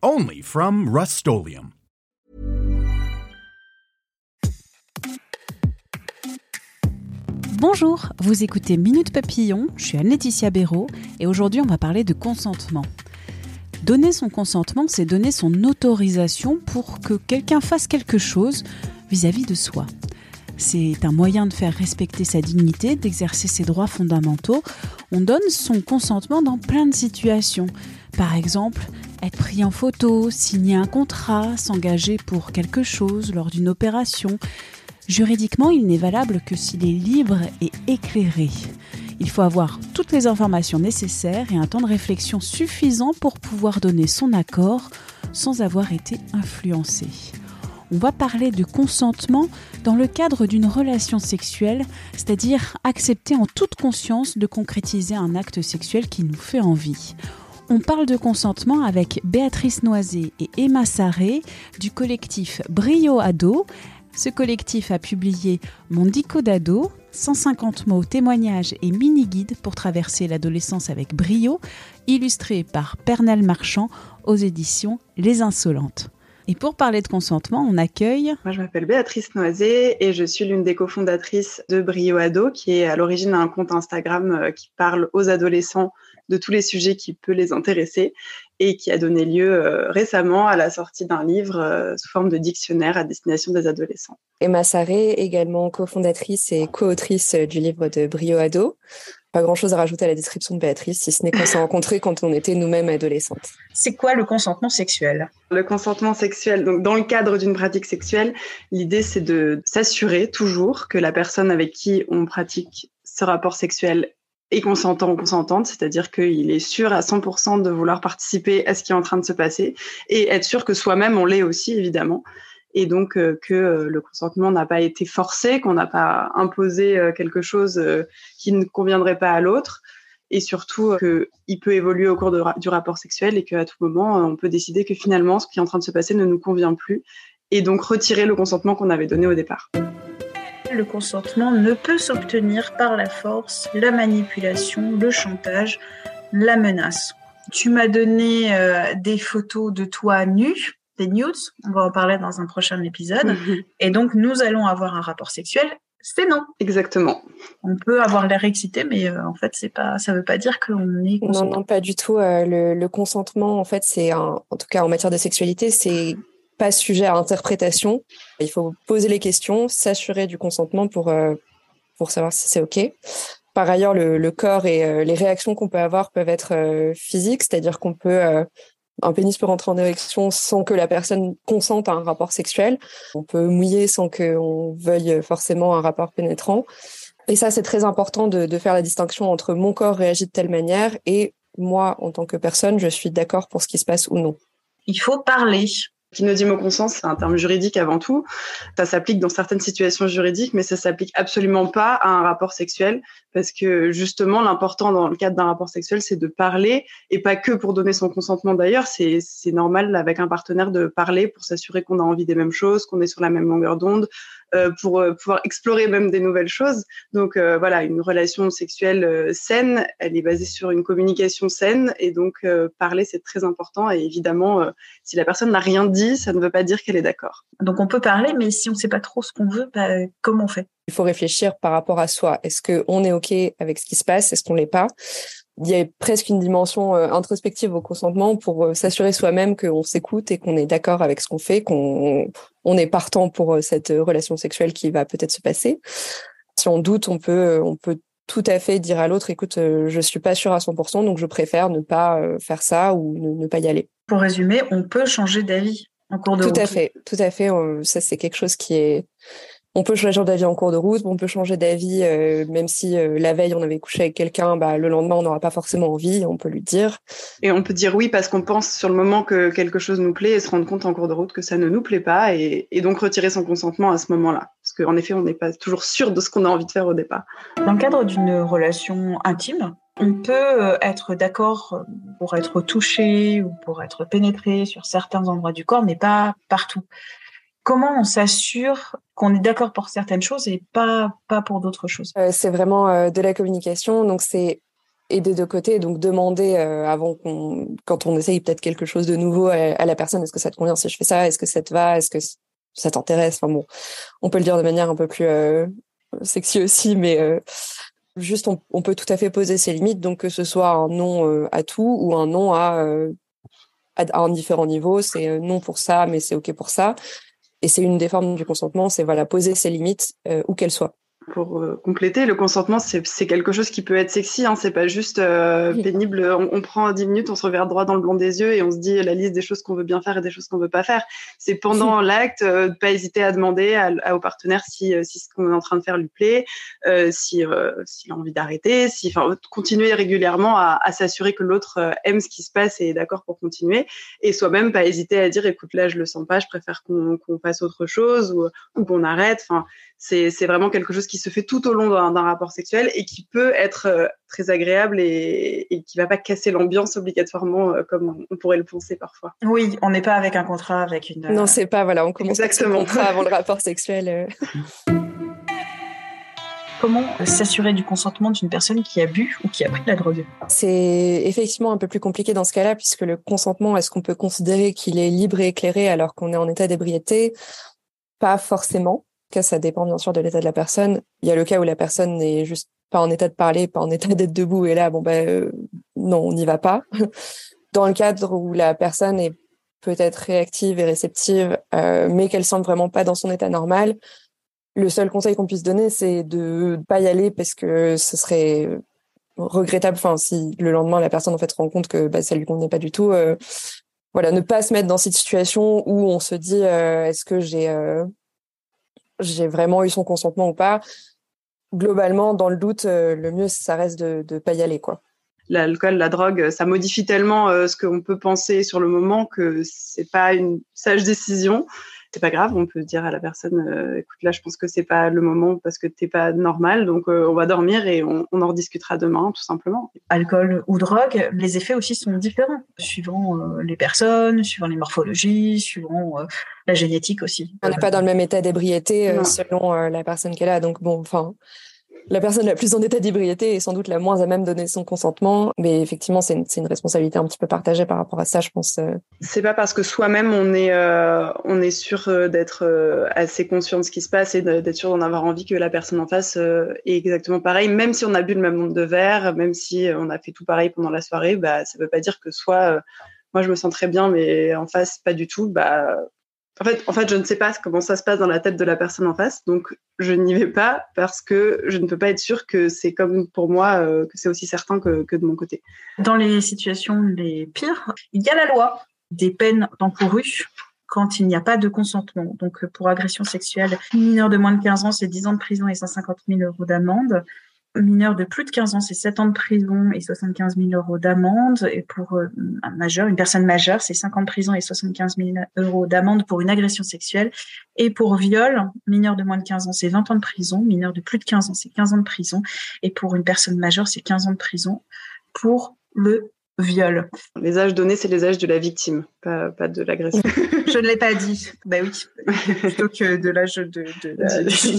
Only from Rust Bonjour, vous écoutez Minute Papillon, je suis Anne-Laetitia Béraud et aujourd'hui on va parler de consentement. Donner son consentement, c'est donner son autorisation pour que quelqu'un fasse quelque chose vis-à-vis -vis de soi. C'est un moyen de faire respecter sa dignité, d'exercer ses droits fondamentaux. On donne son consentement dans plein de situations. Par exemple, être pris en photo, signer un contrat, s'engager pour quelque chose lors d'une opération. Juridiquement, il n'est valable que s'il est libre et éclairé. Il faut avoir toutes les informations nécessaires et un temps de réflexion suffisant pour pouvoir donner son accord sans avoir été influencé. On va parler de consentement dans le cadre d'une relation sexuelle, c'est-à-dire accepter en toute conscience de concrétiser un acte sexuel qui nous fait envie. On parle de consentement avec Béatrice Noisé et Emma Sarré du collectif Brio Ado. Ce collectif a publié Mon dico d'ado, 150 mots, témoignages et mini-guides pour traverser l'adolescence avec brio, illustré par Pernel Marchand aux éditions Les Insolentes. Et pour parler de consentement, on accueille. Moi, je m'appelle Béatrice Noisé et je suis l'une des cofondatrices de Brio Ado, qui est à l'origine un compte Instagram euh, qui parle aux adolescents de tous les sujets qui peuvent les intéresser et qui a donné lieu euh, récemment à la sortie d'un livre euh, sous forme de dictionnaire à destination des adolescents. Emma Sarré, également cofondatrice et co-autrice du livre de Brio Ado. Pas grand-chose à rajouter à la description de Béatrice, si ce n'est qu'on s'est rencontrés quand on était nous-mêmes adolescentes. C'est quoi le consentement sexuel? Le consentement sexuel, donc dans le cadre d'une pratique sexuelle, l'idée c'est de s'assurer toujours que la personne avec qui on pratique ce rapport sexuel et consentant ou consentante, c'est-à-dire qu'il est sûr à 100% de vouloir participer à ce qui est en train de se passer et être sûr que soi-même on l'est aussi évidemment et donc euh, que euh, le consentement n'a pas été forcé, qu'on n'a pas imposé euh, quelque chose qui ne conviendrait pas à l'autre et surtout qu'il peut évoluer au cours du rapport sexuel et qu'à tout moment on peut décider que finalement ce qui est en train de se passer ne nous convient plus et donc retirer le consentement qu'on avait donné au départ. Le consentement ne peut s'obtenir par la force, la manipulation, le chantage, la menace. Tu m'as donné euh, des photos de toi nu, des nudes, on va en parler dans un prochain épisode. Mhm. Et donc, nous allons avoir un rapport sexuel. C'est non. Exactement. On peut avoir l'air excité, mais euh, en fait, c'est pas, ça veut pas dire qu'on est consentant. Non, non, pas du tout. Euh, le, le, consentement, en fait, c'est en tout cas en matière de sexualité, c'est pas sujet à interprétation. Il faut poser les questions, s'assurer du consentement pour, euh, pour savoir si c'est OK. Par ailleurs, le, corps et euh, les réactions qu'on peut avoir peuvent être euh, physiques, c'est-à-dire qu'on peut un pénis peut rentrer en érection sans que la personne consente à un rapport sexuel. On peut mouiller sans qu'on veuille forcément un rapport pénétrant. Et ça, c'est très important de, faire la distinction entre mon corps réagit de telle manière et moi, en tant que personne, je suis d'accord pour ce qui se passe ou non. Il faut parler. Kinodimo consent, c'est un terme juridique avant tout. Ça s'applique dans certaines situations juridiques, mais ça s'applique absolument pas à un rapport sexuel parce que justement, l'important dans le cadre d'un rapport sexuel, c'est de parler et pas que pour donner son consentement d'ailleurs. C'est, c'est normal avec un partenaire de parler pour s'assurer qu'on a envie des mêmes choses, qu'on est sur la même longueur d'onde, euh, pour euh, pouvoir explorer même des nouvelles choses. Donc euh, voilà, une relation sexuelle saine, elle est basée sur une communication saine et donc parler c'est très important et évidemment si la personne n'a rien dit, ça ne veut pas dire qu'elle est d'accord. Donc on peut parler, mais si on ne sait pas trop ce qu'on veut, bah, comment on fait? Il faut réfléchir par rapport à soi. Est-ce qu'on est OK avec ce qui se passe? Est-ce qu'on l'est pas? Il y a presque une dimension euh, introspective au consentement pour euh, s'assurer soi-même qu'on s'écoute et qu'on est d'accord avec ce qu'on fait, qu'on on est partant pour euh, cette relation sexuelle qui va peut-être se passer. Si on doute, on peut on peut tout à fait dire à l'autre écoute je suis pas sûre à 100% donc je préfère ne pas faire ça ou ne, pas y aller. Pour résumer, on peut changer d'avis en cours de Tout à fait, tout à fait, ça c'est quelque chose qui est on peut changer d'avis en cours de route, on peut changer d'avis euh, même si euh, la veille on avait couché avec quelqu'un, bah, le lendemain on n'aura pas forcément envie, on peut lui dire. Et on peut dire oui parce qu'on pense sur le moment que quelque chose nous plaît et se rendre compte en cours de route que ça ne nous plaît pas et, et donc retirer son consentement à ce moment-là. Parce qu'en effet, on n'est pas toujours sûr de ce qu'on a envie de faire au départ. Dans le cadre d'une relation intime, on peut euh, être d'accord pour être touché ou pour être pénétré sur certains endroits du corps, mais pas partout. Comment on s'assure qu'on est d'accord pour certaines choses et pas, pas pour d'autres choses? Euh, C'est vraiment euh, de la communication. Donc, c'est et des deux côtés. Donc, demander euh, avant qu'on, quand on essaye peut-être quelque chose de nouveau à, la personne, est-ce que ça te convient si je fais ça? Est-ce que ça te va? Est-ce que ça t'intéresse? Enfin bon, on peut le dire de manière un peu plus sexy aussi, mais juste on, peut tout à fait poser ses limites. Donc, que ce soit un non à tout ou un non à, à un différent niveau. C'est non pour ça, mais c'est OK pour ça. Et c'est une des formes du consentement, c'est voilà poser ses limites euh, où qu'elles soient pour euh, compléter, le consentement, c'est quelque chose qui peut être sexy. Hein, c'est pas juste euh, pénible. On, prend 10 minutes, on se regarde droit dans le blanc des yeux et on se dit la liste des choses qu'on veut bien faire et des choses qu'on veut pas faire. C'est pendant l'acte, euh, pas hésiter à demander à, au partenaire si, si ce qu'on est en train de faire lui plaît, si s'il a envie d'arrêter, si, enfin, continuer régulièrement à, à s'assurer que l'autre aime ce qui se passe et est d'accord pour continuer. Et soi-même pas hésiter à dire écoute là je le sens pas, je préfère qu'on qu'on fasse autre chose ou, ou qu'on arrête. Enfin c'est vraiment quelque chose qui se fait tout au long d'un rapport sexuel et qui peut être euh, très agréable et, et qui va pas casser l'ambiance obligatoirement euh, comme on pourrait le penser parfois. Oui, on n'est pas avec un contrat avec une. Non, c'est pas voilà, on commence Exactement. avec contrat avant le rapport sexuel. Euh. Comment s'assurer du consentement d'une personne qui a bu ou qui a pris de la drogue? C'est effectivement un peu plus compliqué dans ce cas-là, puisque le consentement, est-ce qu'on peut considérer qu'il est libre et éclairé alors qu'on est en état d'ébriété? Pas forcément cas, ça dépend bien sûr de l'état de la personne. Il y a le cas où la personne n'est juste pas en état de parler, pas en état d'être debout, et là, bon ben non, on n'y va pas. Dans le cadre où la personne est peut-être réactive et réceptive, euh, mais qu'elle semble vraiment pas dans son état normal, le seul conseil qu'on puisse donner, c'est de pas y aller parce que ce serait regrettable. Enfin, si le lendemain la personne en fait se rend compte que bah, ça lui convenait pas du tout, euh, voilà, ne pas se mettre dans cette situation où on se dit est-ce que j'ai j'ai vraiment eu son consentement ou pas. Globalement, dans le doute, euh, le mieux, ça reste de ne pas y aller. quoi. L'alcool, la drogue, ça modifie tellement euh, ce qu'on peut penser sur le moment que c'est pas une sage décision c'est pas grave, on peut dire à la personne, euh, écoute, là, je pense que c'est pas le moment parce que t'es pas normal, donc euh, on va dormir et on, on, en rediscutera demain, tout simplement. Alcool ou drogue, les effets aussi sont différents, suivant euh, les personnes, suivant les morphologies, suivant la génétique aussi. On n'est pas dans le même état d'ébriété selon la personne qu'elle a, donc bon, enfin la personne la plus en état d'ébriété est sans doute la moins à même donner son consentement. Mais effectivement, c'est une, une, responsabilité un petit peu partagée par rapport à ça, je pense. Euh. C'est pas parce que soi-même on est euh, on est sûr euh, d'être assez conscient de ce qui se passe et d'être sûr d'en avoir envie que la personne en face est exactement pareil. Même si on a bu le même nombre de verres, même si on a fait tout pareil pendant la soirée, bah ça veut pas dire que soit moi je me sens très bien, mais en face pas du tout. Bah en fait, en fait, je ne sais pas comment ça se passe dans la tête de la personne en face, donc je n'y vais pas parce que je ne peux pas être sûre que c'est comme pour moi, euh, que c'est aussi certain que, que, de mon côté. Dans les situations les pires, il y a la loi des peines encourues quand il n'y a pas de consentement. Donc, pour agression sexuelle, mineur de moins de 15 ans, c'est 10 ans de prison et 150 000 euros d'amende mineur de plus de 15 ans, c'est 7 ans de prison et 75 000 euros d'amende. Et pour euh, un majeur, une personne majeure, c'est 5 ans de prison et 75 000 euros d'amende pour une agression sexuelle. Et pour viol, mineur de moins de 15 ans, c'est 20 ans de prison. Mineur de plus de 15 ans, c'est 15 ans de prison. Et pour une personne majeure, c'est 15 ans de prison pour le viol. Les âges donnés, c'est les âges de la victime, pas, pas de l'agresseur. Je ne l'ai pas dit. Bah oui, plutôt que de l'âge de, de, de,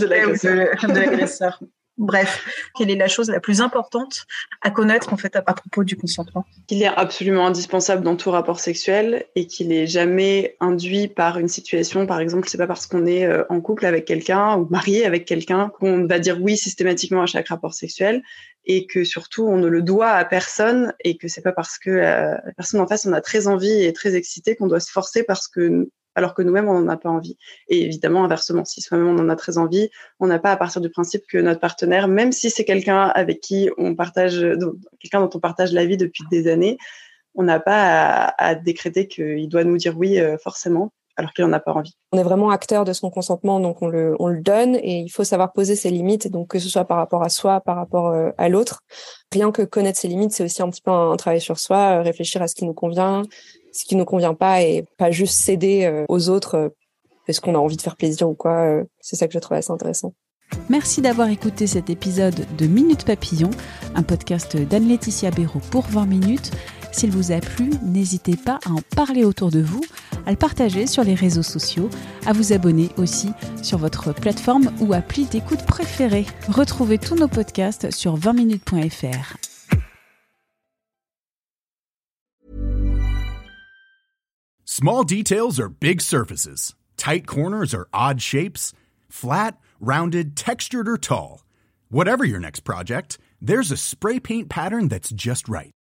de l'agresseur. Bref, quelle est la chose la plus importante à connaître en fait à, propos du consentement? Qu'il est absolument indispensable dans tout rapport sexuel et qu'il est jamais induit par une situation. Par exemple, c'est pas parce qu'on est euh, en couple avec quelqu'un ou marié avec quelqu'un qu'on va dire oui systématiquement à chaque rapport sexuel et que surtout on ne le doit à personne et que c'est pas parce que euh, la personne en face on a très envie et très excité qu'on doit se forcer parce que alors que nous-mêmes, on n'en a pas envie. Et évidemment, inversement, si soi-même on en a très envie, on n'a pas à partir du principe que notre partenaire, même si c'est quelqu'un avec qui on partage, quelqu'un dont on partage la vie depuis des années, on n'a pas à, décréter qu'il doit nous dire oui euh, forcément. Alors qu'il n'en a pas envie. On est vraiment acteur de son consentement, donc on le, on le donne et il faut savoir poser ses limites, donc que ce soit par rapport à soi, par rapport euh, à l'autre. Rien que connaître ses limites, c'est aussi un petit peu un, travail sur soi, réfléchir à ce qui nous convient, ce qui nous convient pas et pas juste céder aux autres parce qu'on a envie de faire plaisir ou quoi. c'est ça que je trouve assez intéressant. Merci d'avoir écouté cet épisode de Minute Papillon, un podcast d'Anne-Laetitia Béraud pour 20 minutes. S'il vous a plu, n'hésitez pas à en parler autour de vous, à le partager sur les réseaux sociaux, à vous abonner aussi sur votre plateforme ou appli d'écoute préférée. Retrouvez tous nos podcasts sur 20minutes.fr. Small details are big surfaces. Tight corners are odd shapes. Flat, rounded, textured or tall. Whatever your next project, there's a spray paint pattern that's just right.